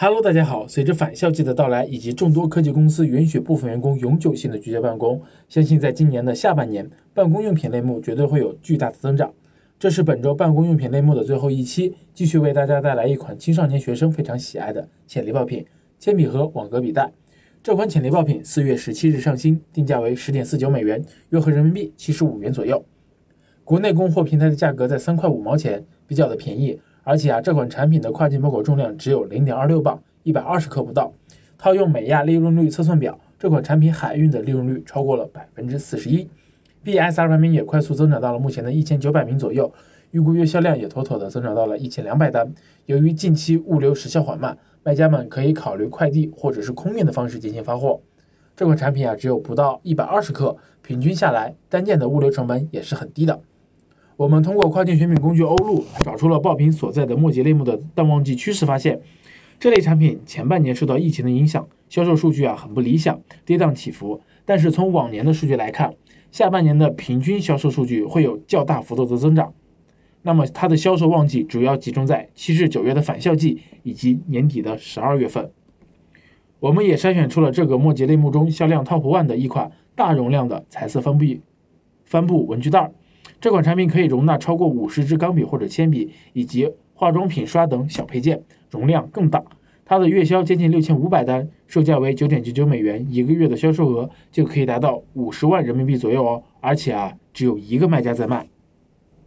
Hello，大家好。随着返校季的到来，以及众多科技公司允许部分员工永久性的居家办公，相信在今年的下半年，办公用品类目绝对会有巨大的增长。这是本周办公用品类目的最后一期，继续为大家带来一款青少年学生非常喜爱的潜力爆品——铅笔盒网格笔袋。这款潜力爆品四月十七日上新，定价为十点四九美元，约合人民币七十五元左右。国内供货平台的价格在三块五毛钱，比较的便宜。而且啊，这款产品的跨境包裹重量只有零点二六磅，一百二十克不到。套用美亚利润率测算表，这款产品海运的利润率超过了百分之四十一。BSR 排名也快速增长到了目前的一千九百名左右，预估月销量也妥妥的增长到了一千两百单。由于近期物流时效缓慢，卖家们可以考虑快递或者是空运的方式进行发货。这款产品啊，只有不到一百二十克，平均下来单件的物流成本也是很低的。我们通过跨境选品工具欧路找出了爆品所在的末节类目的淡旺季趋势，发现这类产品前半年受到疫情的影响，销售数据啊很不理想，跌宕起伏。但是从往年的数据来看，下半年的平均销售数据会有较大幅度的增长。那么它的销售旺季主要集中在七至九月的返校季以及年底的十二月份。我们也筛选出了这个末节类目中销量 top one 的一款大容量的彩色帆布帆布文具袋。这款产品可以容纳超过五十支钢笔或者铅笔，以及化妆品刷等小配件，容量更大。它的月销接近六千五百单，售价为九点九九美元，一个月的销售额就可以达到五十万人民币左右哦。而且啊，只有一个卖家在卖。